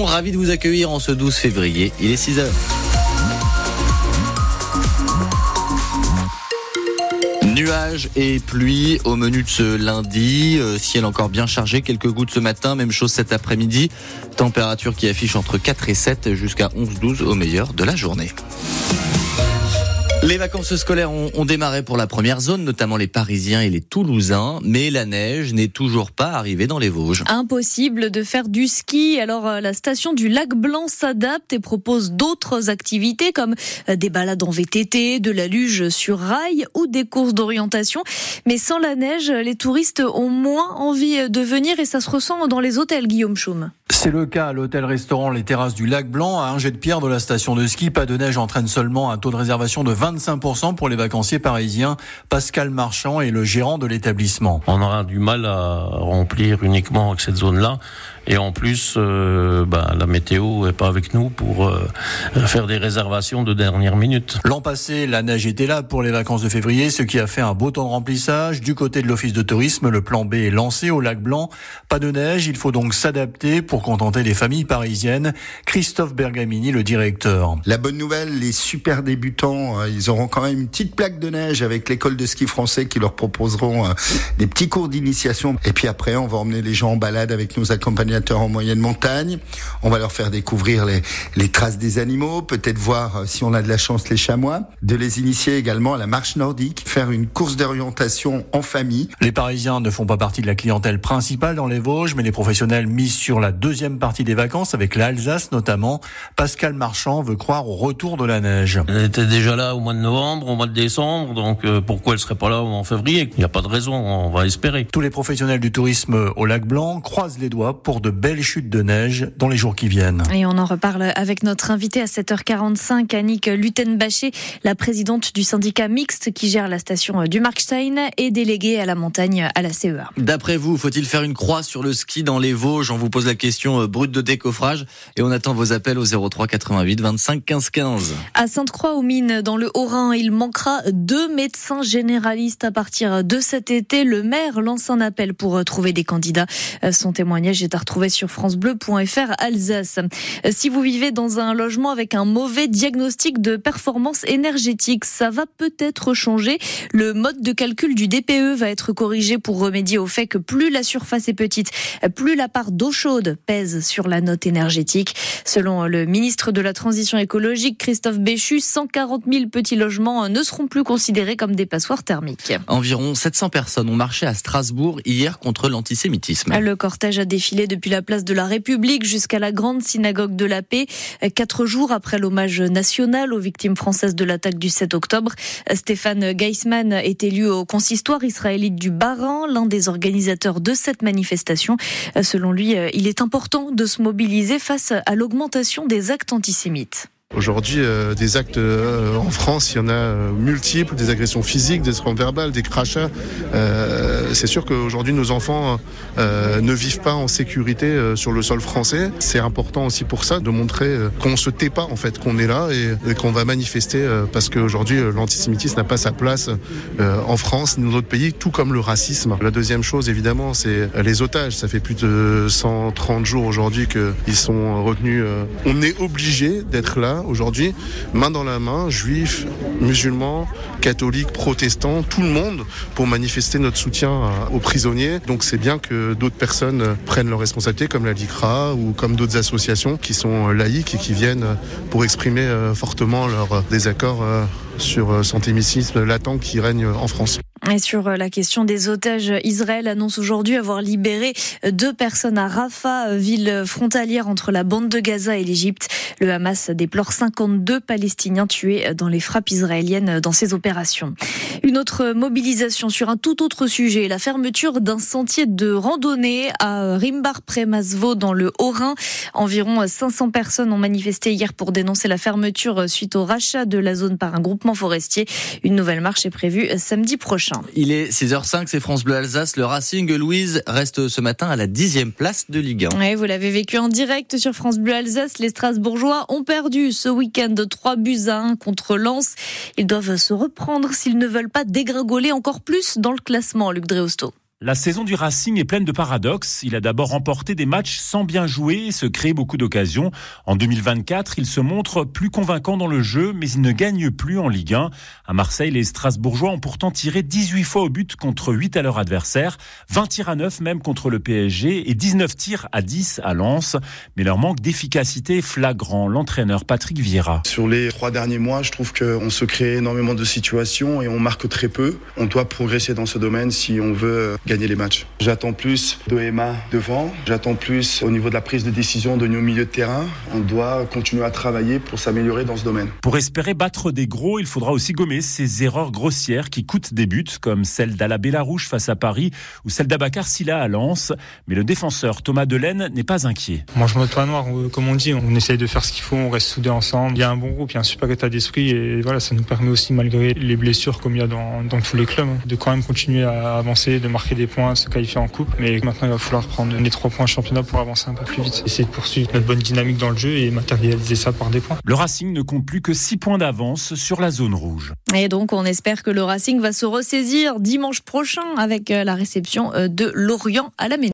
Ravi de vous accueillir en ce 12 février. Il est 6 heures. Nuages et pluie au menu de ce lundi. Euh, ciel encore bien chargé, quelques gouttes ce matin, même chose cet après-midi. Température qui affiche entre 4 et 7 jusqu'à 11-12 au meilleur de la journée. Les vacances scolaires ont, ont, démarré pour la première zone, notamment les Parisiens et les Toulousains, mais la neige n'est toujours pas arrivée dans les Vosges. Impossible de faire du ski, alors euh, la station du Lac Blanc s'adapte et propose d'autres activités comme euh, des balades en VTT, de la luge sur rail ou des courses d'orientation. Mais sans la neige, les touristes ont moins envie de venir et ça se ressent dans les hôtels, Guillaume Chaume. C'est le cas à l'hôtel-restaurant Les Terrasses du Lac Blanc. À un jet de pierre de la station de ski, pas de neige entraîne seulement un taux de réservation de 25% pour les vacanciers parisiens. Pascal Marchand est le gérant de l'établissement. On aura du mal à remplir uniquement avec cette zone-là. Et en plus, euh, bah, la météo est pas avec nous pour euh, faire des réservations de dernière minute. L'an passé, la neige était là pour les vacances de février, ce qui a fait un beau temps de remplissage. Du côté de l'office de tourisme, le plan B est lancé au lac Blanc. Pas de neige, il faut donc s'adapter pour contenter les familles parisiennes. Christophe Bergamini, le directeur. La bonne nouvelle, les super débutants, euh, ils auront quand même une petite plaque de neige avec l'école de ski français qui leur proposeront des petits cours d'initiation. Et puis après, on va emmener les gens en balade avec nos accompagnateurs en moyenne montagne. On va leur faire découvrir les, les traces des animaux, peut-être voir euh, si on a de la chance les chamois, de les initier également à la marche nordique, faire une course d'orientation en famille. Les Parisiens ne font pas partie de la clientèle principale dans les Vosges, mais les professionnels misent sur la deuxième partie des vacances avec l'Alsace notamment. Pascal Marchand veut croire au retour de la neige. Elle était déjà là au mois de novembre, au mois de décembre, donc euh, pourquoi elle serait pas là en février? Il n'y a pas de raison, on va espérer. Tous les professionnels du tourisme au lac Blanc croisent les doigts pour de belles chutes de neige dans les jours qui viennent. Et on en reparle avec notre invité à 7h45, Annick Lutenbaché, la présidente du syndicat mixte qui gère la station du Markstein et déléguée à la montagne à la CEA. D'après vous, faut-il faire une croix sur le ski dans les Vosges? On vous pose la question euh, brute de décoffrage et on attend vos appels au 03 88 25 15 15. À Sainte-Croix-aux-Mines, dans le Haut-Rhin, il manquera deux médecins généralistes à partir de cet été. Le maire lance un appel pour trouver des candidats. Son témoignage est à retrouver sur francebleu.fr Alsace. Si vous vivez dans un logement avec un mauvais diagnostic de performance énergétique, ça va peut-être changer. Le mode de calcul du DPE va être corrigé pour remédier au fait que plus la surface est petite, plus la part d'eau chaude pèse sur la note énergétique. Selon le ministre de la Transition écologique, Christophe Béchu, 140 000 petits logements ne seront plus considérés comme des passoires thermiques. Environ 700 personnes ont marché à Strasbourg hier contre l'antisémitisme. Le cortège a défilé depuis la place de la République jusqu'à la grande synagogue de la paix. Quatre jours après l'hommage national aux victimes françaises de l'attaque du 7 octobre, Stéphane Geisman est élu au consistoire israélite du Bas-Rhin, l'un des organisateurs de cette manifestation. Selon lui, il est important de se mobiliser face à l'augmentation des actes antisémites. Aujourd'hui, euh, des actes euh, en France, il y en a euh, multiples, des agressions physiques, des trains verbales, des crachats. c'est sûr qu'aujourd'hui, nos enfants ne vivent pas en sécurité sur le sol français. C'est important aussi pour ça de montrer qu'on se tait pas en fait, qu'on est là et, qu'on va manifester parce qu'aujourd'hui, l'antisémitisme n'a pas sa place en France dans d'autres pays, tout comme le racisme. La deuxième chose, évidemment, c'est les otages. Ça fait plus de 130 jours aujourd'hui qu'ils sont retenus. On est obligé d'être là aujourd'hui, main dans la main, juifs, musulmans, catholiques, protestants, tout le monde, pour manifester notre soutien aux prisonniers. Donc c'est bien que d'autres personnes prennent leurs responsabilités, comme la LICRA ou comme d'autres associations qui sont laïques et qui viennent pour exprimer fortement leur désaccord sur cet antisémitisme latent qui règne en France. Et sur la question des otages, Israël annonce aujourd'hui avoir libéré deux personnes à Rafah, ville frontalière entre la bande de Gaza et l'Égypte. Le Hamas déplore 52 Palestiniens tués dans les frappes israéliennes dans ces opérations. Une autre mobilisation sur un tout autre sujet, la fermeture d'un sentier de randonnée à Rimbar-Premasvo dans le Haut-Rhin. Environ 500 personnes ont manifesté hier pour dénoncer la fermeture suite au rachat de la zone par un groupement forestier. Une nouvelle marche est prévue samedi prochain. Il est 6h05, c'est France Bleu Alsace. Le Racing Louise reste ce matin à la dixième place de Ligue 1. Oui, vous l'avez vécu en direct sur France Bleu Alsace. Les Strasbourgeois ont perdu ce week-end 3 buts à 1 contre Lens. Ils doivent se reprendre s'ils ne veulent pas dégringoler encore plus dans le classement, Luc Dreosto. La saison du Racing est pleine de paradoxes. Il a d'abord remporté des matchs sans bien jouer et se créer beaucoup d'occasions. En 2024, il se montre plus convaincant dans le jeu, mais il ne gagne plus en Ligue 1. À Marseille, les Strasbourgeois ont pourtant tiré 18 fois au but contre 8 à leur adversaire, 20 tirs à 9 même contre le PSG et 19 tirs à 10 à Lens. Mais leur manque d'efficacité est flagrant. L'entraîneur Patrick Vieira. Sur les trois derniers mois, je trouve qu'on se crée énormément de situations et on marque très peu. On doit progresser dans ce domaine si on veut gagner les matchs. J'attends plus de Emma devant, j'attends plus au niveau de la prise de décision de nos milieux de terrain. On doit continuer à travailler pour s'améliorer dans ce domaine. Pour espérer battre des gros, il faudra aussi gommer ces erreurs grossières qui coûtent des buts, comme celle d'Ala Rouge face à Paris ou celle d'Abacar Silla à Lens. Mais le défenseur Thomas Delaine n'est pas inquiet. Moi, je me pas noir, comme on dit, on essaye de faire ce qu'il faut, on reste soudés ensemble. Il y a un bon groupe, il y a un super état d'esprit et voilà, ça nous permet aussi, malgré les blessures comme il y a dans, dans tous les clubs, de quand même continuer à avancer, de marquer des points, se qualifier en coupe. Mais maintenant, il va falloir prendre les trois points championnat pour avancer un peu plus vite. Essayer de poursuivre notre bonne dynamique dans le jeu et matérialiser ça par des points. Le Racing ne compte plus que 6 points d'avance sur la zone rouge. Et donc, on espère que le Racing va se ressaisir dimanche prochain avec euh, la réception euh, de Lorient à la Méno.